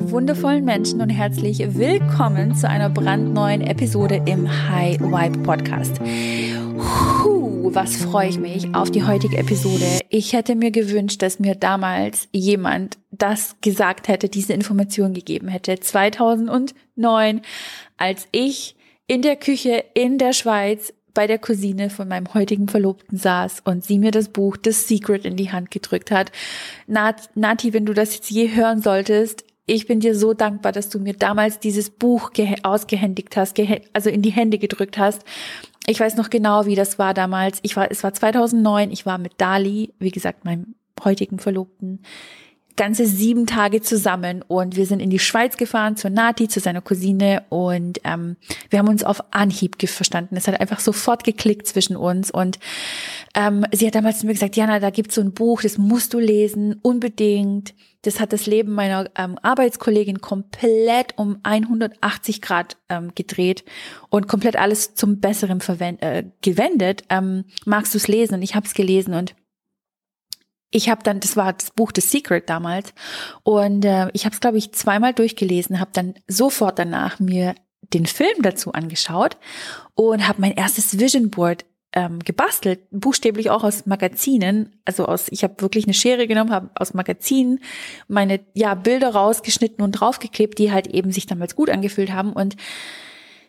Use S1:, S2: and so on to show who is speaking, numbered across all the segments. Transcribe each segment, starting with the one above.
S1: wundervollen Menschen und herzlich willkommen zu einer brandneuen Episode im High Vibe Podcast. Puh, was freue ich mich auf die heutige Episode. Ich hätte mir gewünscht, dass mir damals jemand das gesagt hätte, diese Information gegeben hätte. 2009, als ich in der Küche in der Schweiz bei der Cousine von meinem heutigen Verlobten saß und sie mir das Buch The Secret in die Hand gedrückt hat. Nat, Nati, wenn du das jetzt je hören solltest, ich bin dir so dankbar, dass du mir damals dieses Buch ausgehändigt hast, also in die Hände gedrückt hast. Ich weiß noch genau, wie das war damals. Ich war, es war 2009. Ich war mit Dali, wie gesagt, meinem heutigen Verlobten, ganze sieben Tage zusammen und wir sind in die Schweiz gefahren zur Nati, zu seiner Cousine und ähm, wir haben uns auf Anhieb verstanden. Es hat einfach sofort geklickt zwischen uns und ähm, sie hat damals zu mir gesagt, Jana, da gibt's so ein Buch, das musst du lesen, unbedingt. Das hat das Leben meiner ähm, Arbeitskollegin komplett um 180 Grad ähm, gedreht und komplett alles zum Besseren äh, gewendet. Ähm, magst du es lesen? Und ich habe es gelesen und ich habe dann, das war das Buch The Secret damals, und äh, ich habe es, glaube ich, zweimal durchgelesen, habe dann sofort danach mir den Film dazu angeschaut und habe mein erstes Vision Board ähm, gebastelt, buchstäblich auch aus Magazinen, also aus, ich habe wirklich eine Schere genommen, habe aus Magazinen meine ja Bilder rausgeschnitten und draufgeklebt, die halt eben sich damals gut angefühlt haben. Und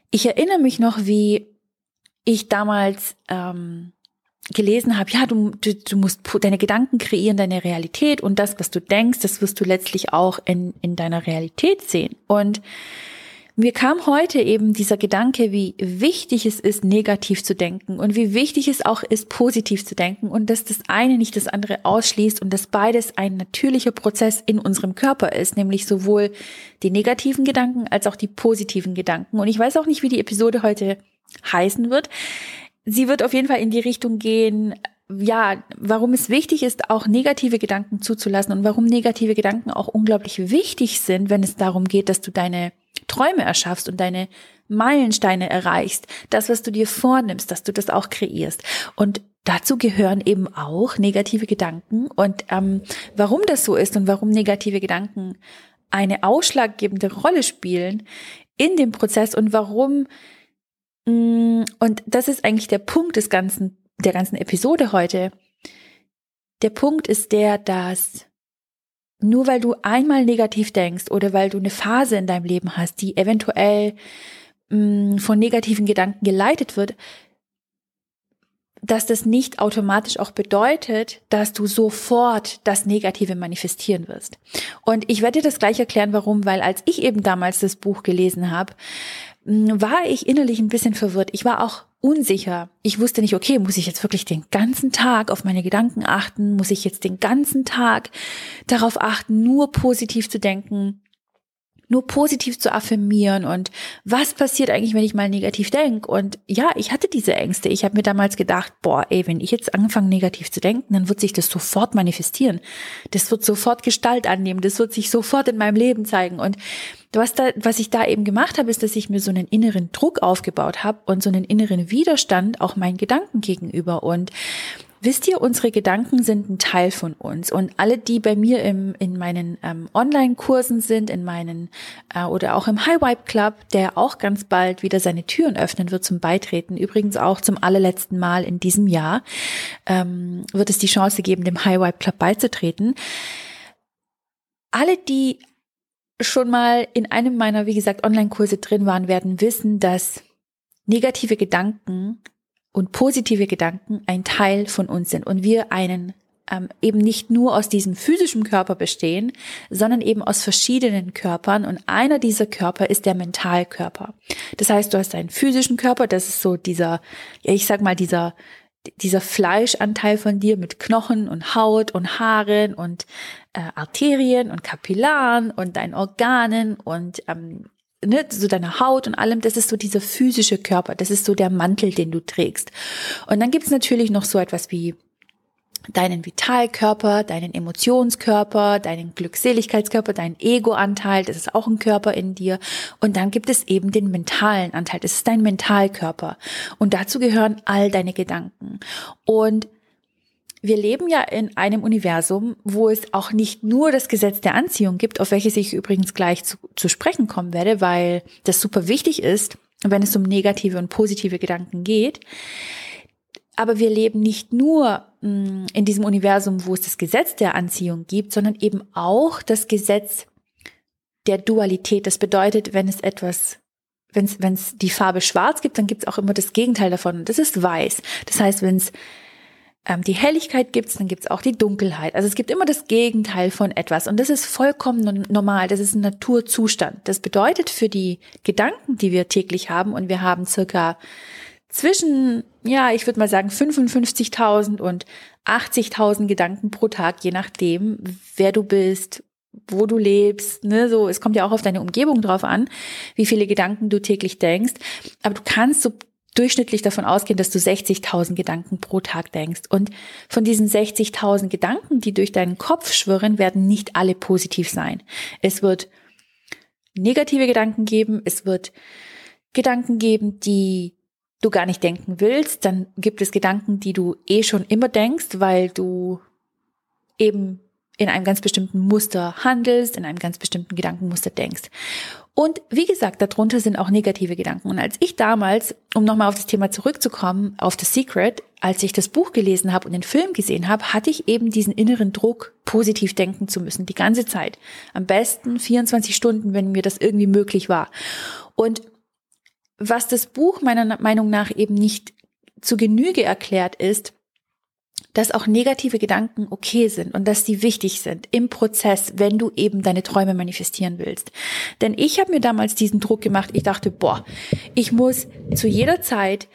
S1: ich erinnere mich noch, wie ich damals ähm, gelesen habe, ja, du, du, du musst deine Gedanken kreieren, deine Realität und das, was du denkst, das wirst du letztlich auch in, in deiner Realität sehen. Und mir kam heute eben dieser Gedanke, wie wichtig es ist, negativ zu denken und wie wichtig es auch ist, positiv zu denken und dass das eine nicht das andere ausschließt und dass beides ein natürlicher Prozess in unserem Körper ist, nämlich sowohl die negativen Gedanken als auch die positiven Gedanken. Und ich weiß auch nicht, wie die Episode heute heißen wird sie wird auf jeden Fall in die Richtung gehen, ja, warum es wichtig ist, auch negative Gedanken zuzulassen und warum negative Gedanken auch unglaublich wichtig sind, wenn es darum geht, dass du deine Träume erschaffst und deine Meilensteine erreichst, das, was du dir vornimmst, dass du das auch kreierst. Und dazu gehören eben auch negative Gedanken. Und ähm, warum das so ist und warum negative Gedanken eine ausschlaggebende Rolle spielen in dem Prozess und warum und das ist eigentlich der Punkt des ganzen, der ganzen Episode heute. Der Punkt ist der, dass nur weil du einmal negativ denkst oder weil du eine Phase in deinem Leben hast, die eventuell mh, mm, von negativen Gedanken geleitet wird, dass das nicht automatisch auch bedeutet, dass du sofort das Negative manifestieren wirst. Und ich werde dir das gleich erklären, warum, weil als ich eben damals das Buch gelesen habe, war ich innerlich ein bisschen verwirrt. Ich war auch unsicher. Ich wusste nicht, okay, muss ich jetzt wirklich den ganzen Tag auf meine Gedanken achten? Muss ich jetzt den ganzen Tag darauf achten, nur positiv zu denken? Nur positiv zu affirmieren und was passiert eigentlich, wenn ich mal negativ denke? Und ja, ich hatte diese Ängste. Ich habe mir damals gedacht, boah, ey, wenn ich jetzt anfange negativ zu denken, dann wird sich das sofort manifestieren. Das wird sofort Gestalt annehmen, das wird sich sofort in meinem Leben zeigen. Und was, da, was ich da eben gemacht habe, ist, dass ich mir so einen inneren Druck aufgebaut habe und so einen inneren Widerstand auch meinen Gedanken gegenüber. Und Wisst ihr, unsere Gedanken sind ein Teil von uns und alle, die bei mir im, in meinen ähm, Online-Kursen sind, in meinen äh, oder auch im High Vibe Club, der auch ganz bald wieder seine Türen öffnen wird zum Beitreten, übrigens auch zum allerletzten Mal in diesem Jahr, ähm, wird es die Chance geben, dem High Vibe Club beizutreten. Alle, die schon mal in einem meiner, wie gesagt, Online-Kurse drin waren, werden wissen, dass negative Gedanken und positive Gedanken ein Teil von uns sind und wir einen ähm, eben nicht nur aus diesem physischen Körper bestehen, sondern eben aus verschiedenen Körpern und einer dieser Körper ist der Mentalkörper. Das heißt, du hast einen physischen Körper, das ist so dieser, ja, ich sag mal, dieser dieser Fleischanteil von dir mit Knochen und Haut und Haaren und äh, Arterien und Kapillaren und deinen Organen und ähm, ne, so deine Haut und allem, das ist so dieser physische Körper, das ist so der Mantel, den du trägst. Und dann gibt es natürlich noch so etwas wie deinen Vitalkörper, deinen Emotionskörper, deinen Glückseligkeitskörper, deinen Egoanteil, das ist auch ein Körper in dir. Und dann gibt es eben den mentalen Anteil, das ist dein Mentalkörper. Und dazu gehören all deine Gedanken. Und wir leben ja in einem Universum, wo es auch nicht nur das Gesetz der Anziehung gibt, auf welches ich übrigens gleich zu, zu sprechen kommen werde, weil das super wichtig ist, wenn es um negative und positive Gedanken geht. Aber wir leben nicht nur mm, in diesem Universum, wo es das Gesetz der Anziehung gibt, sondern eben auch das Gesetz der Dualität. Das bedeutet, wenn es etwas wenn es die Farbe schwarz gibt, dann gibt es auch immer das Gegenteil davon. Das ist weiß. Das heißt, wenn es ähm, die Helligkeit gibt, dann gibt es auch die Dunkelheit. Also es gibt immer das Gegenteil von etwas. Und das ist vollkommen normal. Das ist ein Naturzustand. Das bedeutet für die Gedanken, die wir täglich haben, und wir haben circa zwischen, ja, ich würde mal sagen, 55.000 und 80.000 Gedanken pro Tag, je nachdem, wer du bist, wo du lebst, ne, so, es kommt ja auch auf deine Umgebung drauf an, wie viele Gedanken du täglich denkst. Aber du kannst so durchschnittlich davon ausgehen, dass du 60.000 Gedanken pro Tag denkst. Und von diesen 60.000 Gedanken, die durch deinen Kopf schwirren, werden nicht alle positiv sein. Es wird negative Gedanken geben, es wird Gedanken geben, die du gar nicht denken willst, dann gibt es Gedanken, die du eh schon immer denkst, weil du eben in einem ganz bestimmten Muster handelst, in einem ganz bestimmten Gedankenmuster denkst. Und wie gesagt, darunter sind auch negative Gedanken. Und als ich damals, um nochmal auf das Thema zurückzukommen, auf The Secret, als ich das Buch gelesen habe und den Film gesehen habe, hatte ich eben diesen inneren Druck, positiv denken zu müssen, die ganze Zeit. Am besten 24 Stunden, wenn mir das irgendwie möglich war. Und was das Buch meiner Meinung nach eben nicht zu Genüge erklärt ist, dass auch negative Gedanken okay sind und dass sie wichtig sind im Prozess, wenn du eben deine Träume manifestieren willst. Denn ich habe mir damals diesen Druck gemacht. Ich dachte, boah, ich muss zu jeder Zeit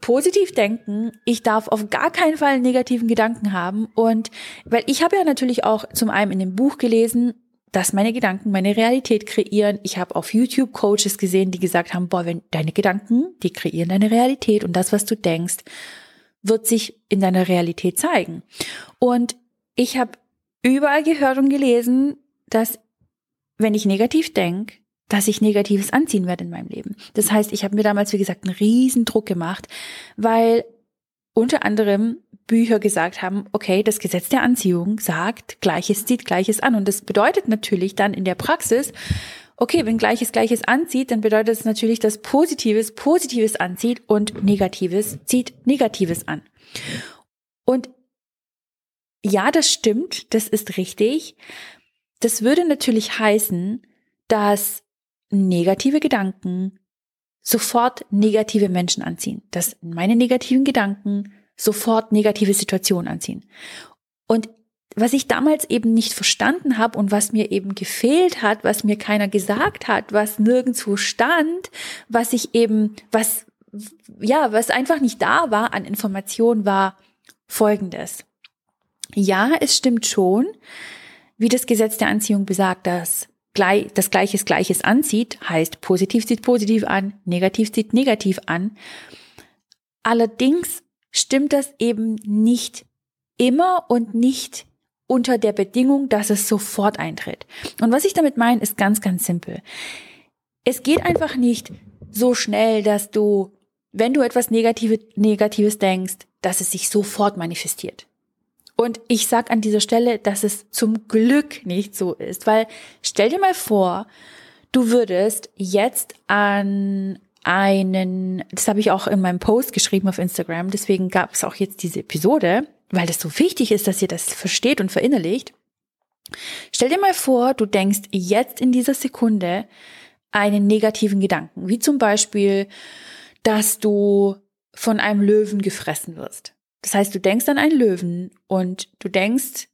S1: positiv denken. Ich darf auf gar keinen Fall negativen Gedanken haben. Und weil ich habe ja natürlich auch zum einen in dem Buch gelesen, dass meine Gedanken meine Realität kreieren. Ich habe auf YouTube Coaches gesehen, die gesagt haben, boah, wenn deine Gedanken, die kreieren deine Realität und das, was du denkst wird sich in deiner Realität zeigen. Und ich habe überall gehört und gelesen, dass wenn ich negativ denke, dass ich Negatives anziehen werde in meinem Leben. Das heißt, ich habe mir damals, wie gesagt, einen riesen Druck gemacht, weil unter anderem Bücher gesagt haben, okay, das Gesetz der Anziehung sagt, Gleiches zieht Gleiches an. Und das bedeutet natürlich dann in der Praxis, okay, wenn Gleiches Gleiches anzieht, dann bedeutet es natürlich, dass Positives Positives anzieht und Negatives zieht Negatives an. Und ja, das stimmt, das ist richtig. Das würde natürlich heißen, dass negative Gedanken sofort negative Menschen anziehen, dass meine negativen Gedanken sofort negative Situationen anziehen. Und was ich damals eben nicht verstanden habe und was mir eben gefehlt hat, was mir keiner gesagt hat, was nirgendwo stand, was ich eben, was, ja, was einfach nicht da war an Informationen, war folgendes. Ja, es stimmt schon, wie das Gesetz der Anziehung besagt, dass gleich, das Gleiches Gleiches anzieht, heißt positiv zieht positiv an, negativ zieht negativ an. Allerdings stimmt das eben nicht immer und nicht unter der Bedingung, dass es sofort eintritt. Und was ich damit meine, ist ganz, ganz simpel. Es geht einfach nicht so schnell, dass du, wenn du etwas Negative, Negatives denkst, dass es sich sofort manifestiert. Und ich sag an dieser Stelle, dass es zum Glück nicht so ist, weil stell dir mal vor, du würdest jetzt an einen, das habe ich auch in meinem Post geschrieben auf Instagram, deswegen gab es auch jetzt diese Episode, weil das so wichtig ist, dass ihr das versteht und verinnerlicht. Stell dir mal vor, du denkst jetzt in dieser Sekunde einen negativen Gedanken, wie zum Beispiel, dass du von einem Löwen gefressen wirst. Das heißt, du denkst an einen Löwen und du denkst,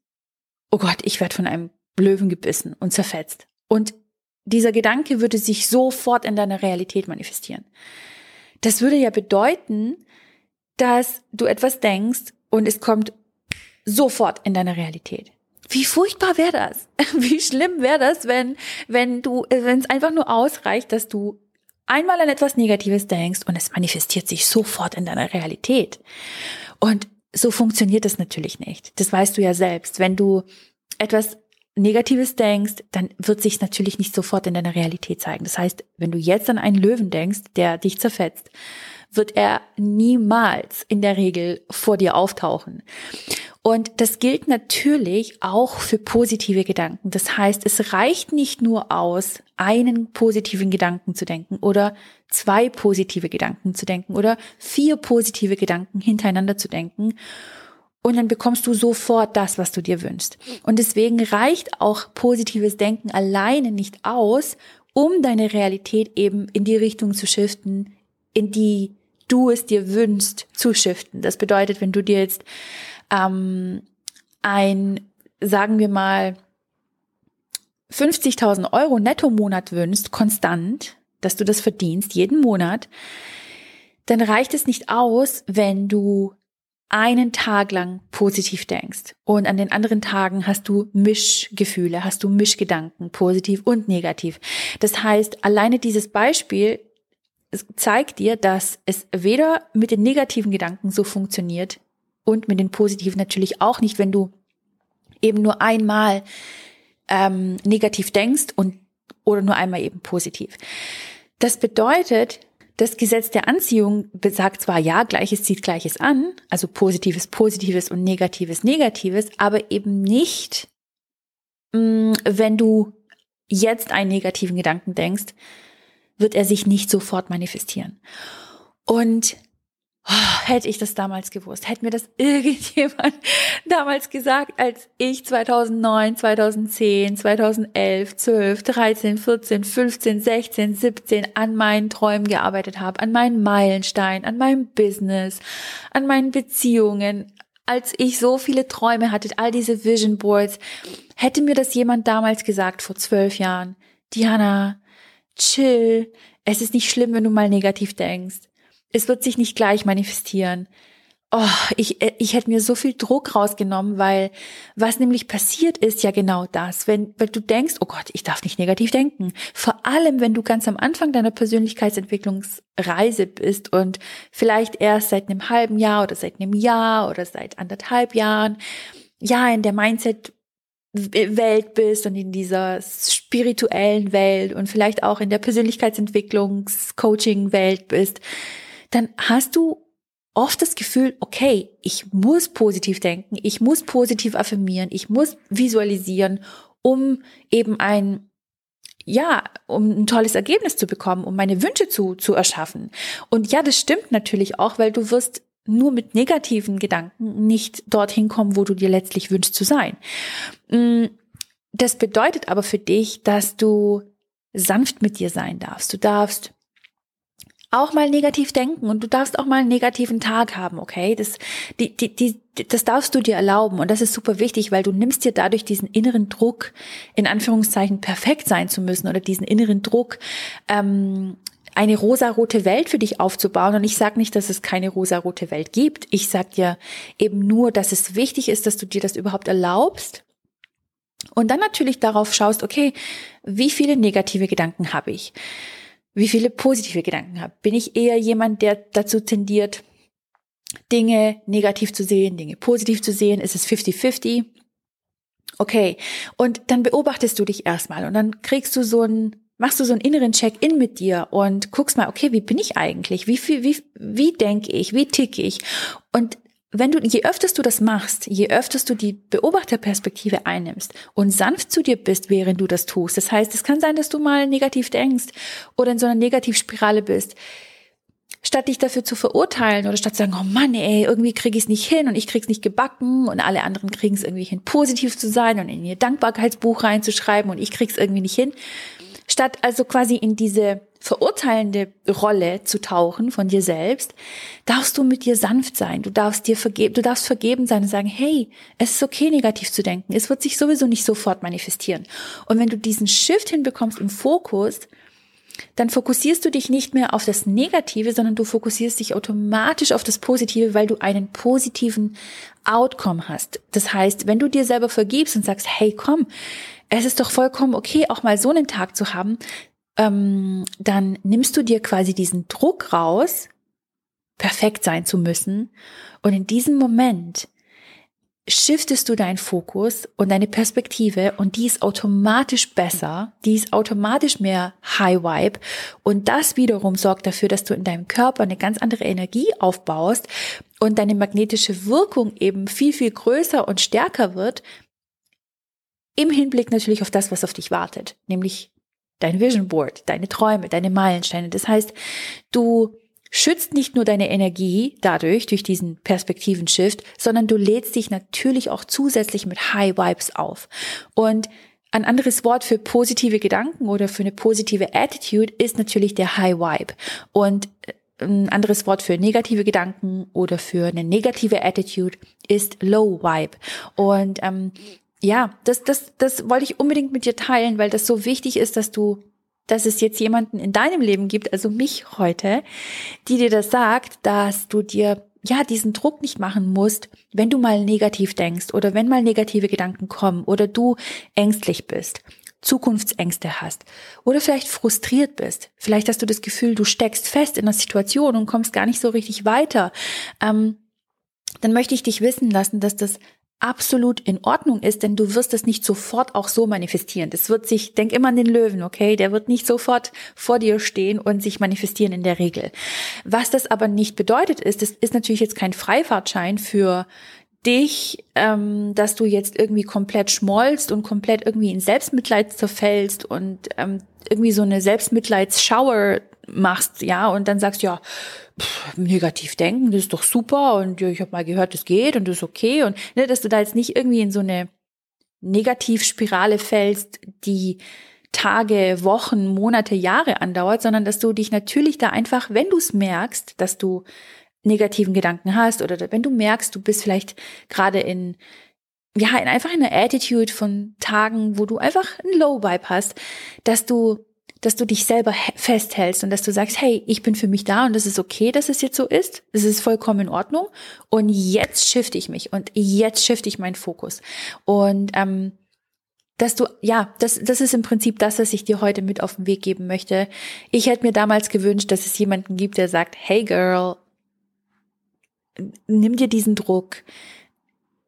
S1: oh Gott, ich werde von einem Löwen gebissen und zerfetzt. Und dieser Gedanke würde sich sofort in deiner Realität manifestieren. Das würde ja bedeuten, dass du etwas denkst und es kommt sofort in deine Realität. Wie furchtbar wäre das? Wie schlimm wäre das, wenn, wenn du, wenn es einfach nur ausreicht, dass du einmal an etwas Negatives denkst und es manifestiert sich sofort in deiner Realität. Und so funktioniert das natürlich nicht. Das weißt du ja selbst. Wenn du etwas Negatives denkst, dann wird sich natürlich nicht sofort in deiner Realität zeigen. Das heißt, wenn du jetzt an einen Löwen denkst, der dich zerfetzt, wird er niemals in der Regel vor dir auftauchen. Und das gilt natürlich auch für positive Gedanken. Das heißt, es reicht nicht nur aus, einen positiven Gedanken zu denken oder zwei positive Gedanken zu denken oder vier positive Gedanken hintereinander zu denken. Und dann bekommst du sofort das, was du dir wünschst. Und deswegen reicht auch positives Denken alleine nicht aus, um deine Realität eben in die Richtung zu shiften, in die du es dir wünschst, zu shiften. Das bedeutet, wenn du dir jetzt ähm, ein, sagen wir mal, 50.000 Euro Netto-Monat wünschst, konstant, dass du das verdienst, jeden Monat, dann reicht es nicht aus, wenn du einen Tag lang positiv denkst und an den anderen Tagen hast du Mischgefühle, hast du Mischgedanken, positiv und negativ. Das heißt, alleine dieses Beispiel zeigt dir, dass es weder mit den negativen Gedanken so funktioniert, und mit den positiven natürlich auch nicht, wenn du eben nur einmal ähm, negativ denkst und oder nur einmal eben positiv. Das bedeutet, das Gesetz der Anziehung besagt zwar ja, Gleiches zieht Gleiches an, also Positives Positives und Negatives Negatives, aber eben nicht, mm, wenn du jetzt einen negativen Gedanken denkst, wird er sich nicht sofort manifestieren. Und Oh, hätte ich das damals gewusst, hätte mir das irgendjemand damals gesagt, als ich 2009, 2010, 2011, 12, 13, 14, 15, 16, 17 an meinen Träumen gearbeitet habe, an meinen Meilenstein, an meinem Business, an meinen Beziehungen, als ich so viele Träume hatte, all diese Vision Boards, hätte mir das jemand damals gesagt vor zwölf Jahren, Diana, chill, es ist nicht schlimm, wenn du mal negativ denkst es wird sich nicht gleich manifestieren. Oh, ich, äh, ich hätte mir so viel Druck rausgenommen, weil was nämlich passiert ist ja genau das, wenn, wenn du denkst, oh Gott, ich darf nicht negativ denken. Vor allem, wenn du ganz am Anfang deiner Persönlichkeitsentwicklungsreise bist und vielleicht erst seit einem halben Jahr oder seit einem Jahr oder seit anderthalb Jahren, ja, in der Mindset Welt bist und in dieser spirituellen Welt und vielleicht auch in der Persönlichkeitsentwicklungs-Coaching-Welt bist, dann hast du oft das Gefühl, okay, ich muss positiv denken, ich muss positiv affirmieren, ich muss visualisieren, um eben ein ja, um ein tolles Ergebnis zu bekommen, um meine Wünsche zu, zu erschaffen. Und ja, das stimmt natürlich auch, weil du wirst nur mit negativen Gedanken nicht dorthin kommen, wo du dir letztlich wünschst zu sein. Mm, das bedeutet aber für dich, dass du sanft mit dir sein darfst. Du darfst auch mal negativ denken und du darfst auch mal einen negativen Tag haben, okay? Das, die, die, die, das darfst du dir erlauben und das ist super wichtig, weil du nimmst dir dadurch diesen inneren Druck, in Anführungszeichen perfekt sein zu müssen oder diesen inneren Druck, ähm, eine rosarote Welt für dich aufzubauen. Und ich sage nicht, dass es keine rosarote Welt gibt. Ich sage dir eben nur, dass es wichtig ist, dass du dir das überhaupt erlaubst. Und dann natürlich darauf schaust, okay, wie viele negative Gedanken habe ich? wie viele positive Gedanken habe. Bin ich eher jemand, der dazu tendiert, Dinge negativ zu sehen, Dinge positiv zu sehen? Ist es 50-50? Okay. Und dann beobachtest du dich erstmal und dann kriegst du so ein, machst du so einen inneren Check-in mit dir und guckst mal, okay, wie bin ich eigentlich? Wie viel, wie, wie denke ich? Wie ticke ich? Und wenn du, je öfters du das machst, je öfters du die Beobachterperspektive einnimmst und sanft zu dir bist, während du das tust. Das heißt, es kann sein, dass du mal negativ denkst oder in so einer Negativspirale bist. Statt dich dafür zu verurteilen oder statt zu sagen, oh Mann, ey, irgendwie krieg ich es nicht hin und ich krieg's nicht gebacken und alle anderen kriegen es irgendwie hin, positiv zu sein und in ihr Dankbarkeitsbuch reinzuschreiben und ich krieg's irgendwie nicht hin. Statt also quasi in diese verurteilende Rolle zu tauchen von dir selbst, darfst du mit dir sanft sein. Du darfst dir vergeben, du darfst vergeben sein und sagen, hey, es ist okay, negativ zu denken. Es wird sich sowieso nicht sofort manifestieren. Und wenn du diesen Shift hinbekommst im Fokus, dann fokussierst du dich nicht mehr auf das Negative, sondern du fokussierst dich automatisch auf das Positive, weil du einen positiven Outcome hast. Das heißt, wenn du dir selber vergibst und sagst, hey, komm, es ist doch vollkommen okay, auch mal so einen Tag zu haben, ähm, dann nimmst du dir quasi diesen Druck raus, perfekt sein zu müssen. Und in diesem Moment shiftest du deinen Fokus und deine Perspektive und die ist automatisch besser, die ist automatisch mehr High Vibe und das wiederum sorgt dafür, dass du in deinem Körper eine ganz andere Energie aufbaust und deine magnetische Wirkung eben viel, viel größer und stärker wird, im Hinblick natürlich auf das, was auf dich wartet, nämlich dein Vision Board, deine Träume, deine Meilensteine. Das heißt, du schützt nicht nur deine Energie dadurch, durch diesen Perspektivenshift, sondern du lädst dich natürlich auch zusätzlich mit High Vibes auf. Und ein anderes Wort für positive Gedanken oder für eine positive Attitude ist natürlich der High Vibe. Und äh, ein anderes Wort für negative Gedanken oder für eine negative Attitude ist Low Vibe. Und ähm, ja, das, das, das wollte ich unbedingt mit dir teilen, weil das so wichtig ist, dass du dass es jetzt jemanden in deinem Leben gibt, also mich heute, die dir das sagt, dass du dir ja diesen Druck nicht machen musst, wenn du mal negativ denkst oder wenn mal negative Gedanken kommen oder du ängstlich bist, Zukunftsängste hast oder vielleicht frustriert bist. Vielleicht hast du das Gefühl, du steckst fest in einer Situation und kommst gar nicht so richtig weiter. Ähm, dann möchte ich dich wissen lassen, dass das absolut in Ordnung ist, denn du wirst es nicht sofort auch so manifestieren. Das wird sich, denk immer an den Löwen, okay? Der wird nicht sofort vor dir stehen und sich manifestieren in der Regel. Was das aber nicht bedeutet ist, das ist natürlich jetzt kein Freifahrtschein für dich, ähm, dass du jetzt irgendwie komplett schmollst und komplett irgendwie in Selbstmitleid zerfällst und ähm, irgendwie so eine Selbstmitleidsschauer machst, ja, und dann sagst, ja, pff, negativ denken, das ist doch super und ja, ich habe mal gehört, das geht und das ist okay und ne, dass du da jetzt nicht irgendwie in so eine Negativspirale fällst, die Tage, Wochen, Monate, Jahre andauert, sondern dass du dich natürlich da einfach, wenn du es merkst, dass du negativen Gedanken hast oder wenn du merkst, du bist vielleicht gerade in ja, in einfach in einer Attitude von Tagen, wo du einfach ein Low Vibe hast, dass du dass du dich selber festhältst und dass du sagst, hey, ich bin für mich da und es ist okay, dass es jetzt so ist. Es ist vollkommen in Ordnung. Und jetzt shifte ich mich und jetzt shifte ich meinen Fokus. Und ähm, dass du, ja, das, das ist im Prinzip das, was ich dir heute mit auf den Weg geben möchte. Ich hätte mir damals gewünscht, dass es jemanden gibt, der sagt, hey Girl, nimm dir diesen Druck.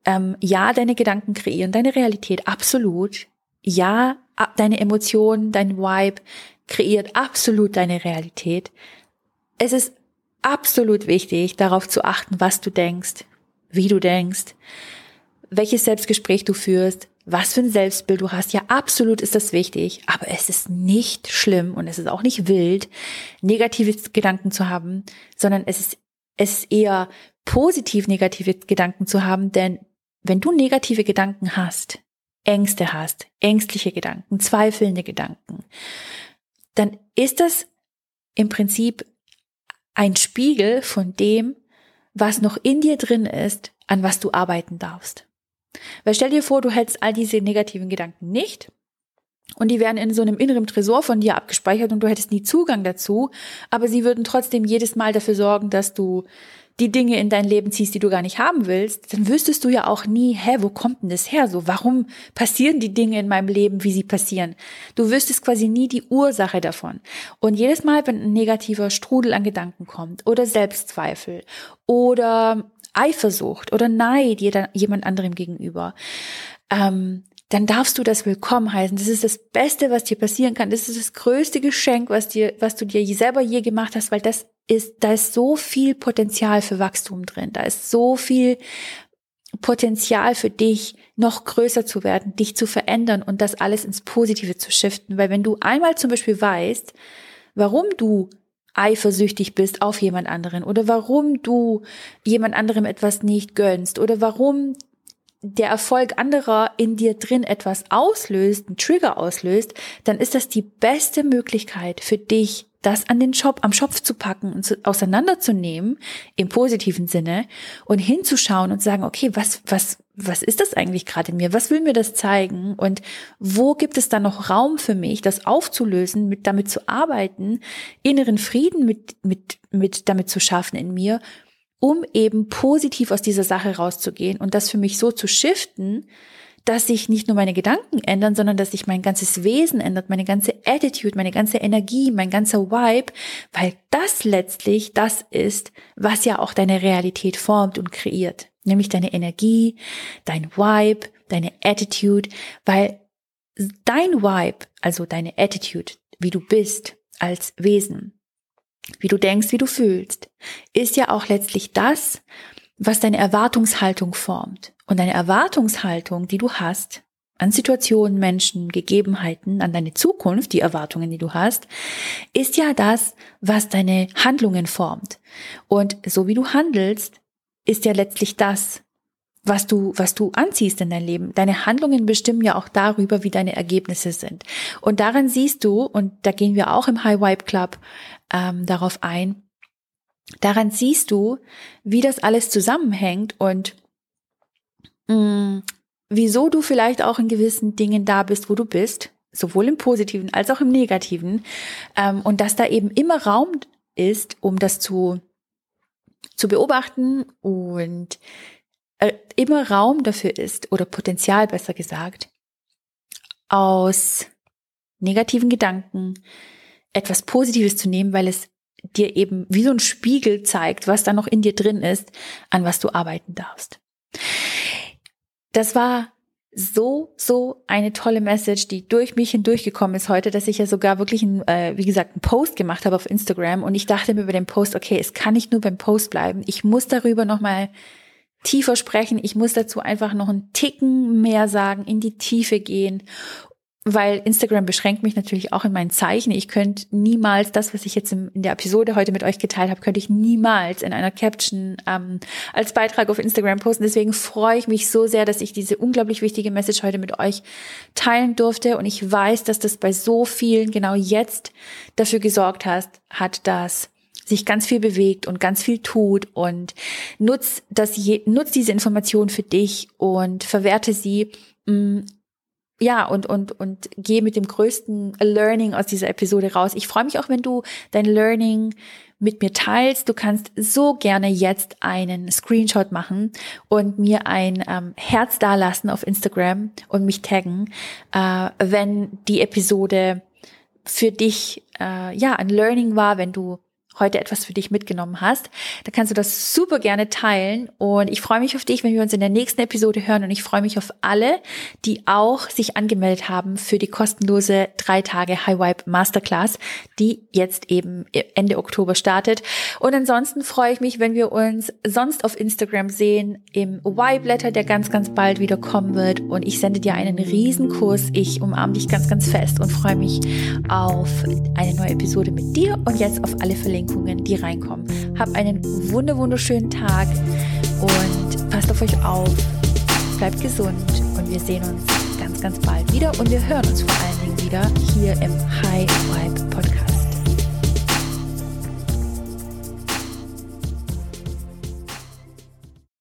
S1: Ähm, ja, deine Gedanken kreieren deine Realität, absolut. Ja, deine Emotionen, dein Vibe kreiert absolut deine Realität. Es ist absolut wichtig, darauf zu achten, was du denkst, wie du denkst, welches Selbstgespräch du führst, was für ein Selbstbild du hast. Ja, absolut ist das wichtig, aber es ist nicht schlimm und es ist auch nicht wild, negative Gedanken zu haben, sondern es ist, es ist eher positiv negative Gedanken zu haben, denn wenn du negative Gedanken hast, Ängste hast, ängstliche Gedanken, zweifelnde Gedanken, dann ist das im Prinzip ein Spiegel von dem, was noch in dir drin ist, an was du arbeiten darfst. Weil stell dir vor, du hättest all diese negativen Gedanken nicht und die wären in so einem inneren Tresor von dir abgespeichert und du hättest nie Zugang dazu, aber sie würden trotzdem jedes Mal dafür sorgen, dass du die Dinge in dein Leben ziehst, die du gar nicht haben willst, dann wüsstest du ja auch nie, hä, wo kommt denn das her? So, warum passieren die Dinge in meinem Leben, wie sie passieren? Du wüsstest quasi nie die Ursache davon. Und jedes Mal, wenn ein negativer Strudel an Gedanken kommt oder Selbstzweifel oder Eifersucht oder Neid jemand anderem gegenüber, ähm, dann darfst du das willkommen heißen. Das ist das Beste, was dir passieren kann. Das ist das größte Geschenk, was dir, was du dir selber je gemacht hast, weil das ist, da ist so viel Potenzial für Wachstum drin. Da ist so viel Potenzial für dich, noch größer zu werden, dich zu verändern und das alles ins Positive zu shiften. Weil wenn du einmal zum Beispiel weißt, warum du eifersüchtig bist auf jemand anderen oder warum du jemand anderem etwas nicht gönnst oder warum der Erfolg anderer in dir drin etwas auslöst, einen Trigger auslöst, dann ist das die beste Möglichkeit für dich, das an den Schopf, am Schopf zu packen und zu, auseinanderzunehmen, im positiven Sinne, und hinzuschauen und sagen, okay, was, was, was ist das eigentlich gerade in mir? Was will mir das zeigen? Und wo gibt es da noch Raum für mich, das aufzulösen, mit damit zu arbeiten, inneren Frieden mit, mit, mit damit zu schaffen in mir um eben positiv aus dieser Sache rauszugehen und das für mich so zu shiften, dass sich nicht nur meine Gedanken ändern, sondern dass sich mein ganzes Wesen ändert, meine ganze Attitude, meine ganze Energie, mein ganzer Vibe, weil das letztlich das ist, was ja auch deine Realität formt und kreiert. Nämlich deine Energie, dein Vibe, deine Attitude, weil dein Vibe, also deine Attitude, wie du bist als Wesen, wie du denkst, wie du fühlst, ist ja auch letztlich das, was deine Erwartungshaltung formt. Und deine Erwartungshaltung, die du hast, an Situationen, Menschen, Gegebenheiten, an deine Zukunft, die Erwartungen, die du hast, ist ja das, was deine Handlungen formt. Und so wie du handelst, ist ja letztlich das, was du, was du anziehst in dein Leben. Deine Handlungen bestimmen ja auch darüber, wie deine Ergebnisse sind. Und daran siehst du, und da gehen wir auch im High Vibe Club ähm, darauf ein, daran siehst du, wie das alles zusammenhängt und mh, mm, wieso du vielleicht auch in gewissen Dingen da bist, wo du bist, sowohl im positiven als auch im negativen, ähm, und dass da eben immer Raum ist, um das zu, zu beobachten und äh, immer Raum dafür ist, oder Potenzial besser gesagt, aus negativen Gedanken etwas Positives zu nehmen, weil es dir eben wie so ein Spiegel zeigt, was da noch in dir drin ist, an was du arbeiten darfst. Das war so, so eine tolle Message, die durch mich hindurchgekommen ist heute, dass ich ja sogar wirklich, ein, äh, wie gesagt, einen Post gemacht habe auf Instagram und ich dachte mir über den Post, okay, es kann nicht nur beim Post bleiben. Ich muss darüber nochmal tiefer sprechen. Ich muss dazu einfach noch einen Ticken mehr sagen, in die Tiefe gehen weil Instagram beschränkt mich natürlich auch in meinen Zeichen. Ich könnte niemals das, was ich jetzt in der Episode heute mit euch geteilt habe, könnte ich niemals in einer Caption ähm, als Beitrag auf Instagram posten. Deswegen freue ich mich so sehr, dass ich diese unglaublich wichtige Message heute mit euch teilen durfte. Und ich weiß, dass das bei so vielen genau jetzt dafür gesorgt hat, hat, dass sich ganz viel bewegt und ganz viel tut und nutz das, nutz diese Information für dich und verwerte sie mm, ja, und, und, und gehe mit dem größten Learning aus dieser Episode raus. Ich freue mich auch, wenn du dein Learning mit mir teilst. Du kannst so gerne jetzt einen Screenshot machen und mir ein ähm, Herz dalassen auf Instagram und mich taggen, äh, wenn die Episode für dich äh, ja ein Learning war, wenn du heute etwas für dich mitgenommen hast, dann kannst du das super gerne teilen. Und ich freue mich auf dich, wenn wir uns in der nächsten Episode hören. Und ich freue mich auf alle, die auch sich angemeldet haben für die kostenlose drei Tage High Vibe Masterclass, die jetzt eben Ende Oktober startet. Und ansonsten freue ich mich, wenn wir uns sonst auf Instagram sehen, im Vibe Letter, der ganz, ganz bald wieder kommen wird. Und ich sende dir einen Riesenkurs. Ich umarme dich ganz, ganz fest und freue mich auf eine neue Episode mit dir und jetzt auf alle Verlinkungen Verlinkungen, die reinkommen. Hab einen wunder wunderschönen Tag und passt auf euch auf. Bleibt gesund und wir sehen uns ganz, ganz bald wieder und wir hören uns vor allen Dingen wieder hier im High Vibe Podcast.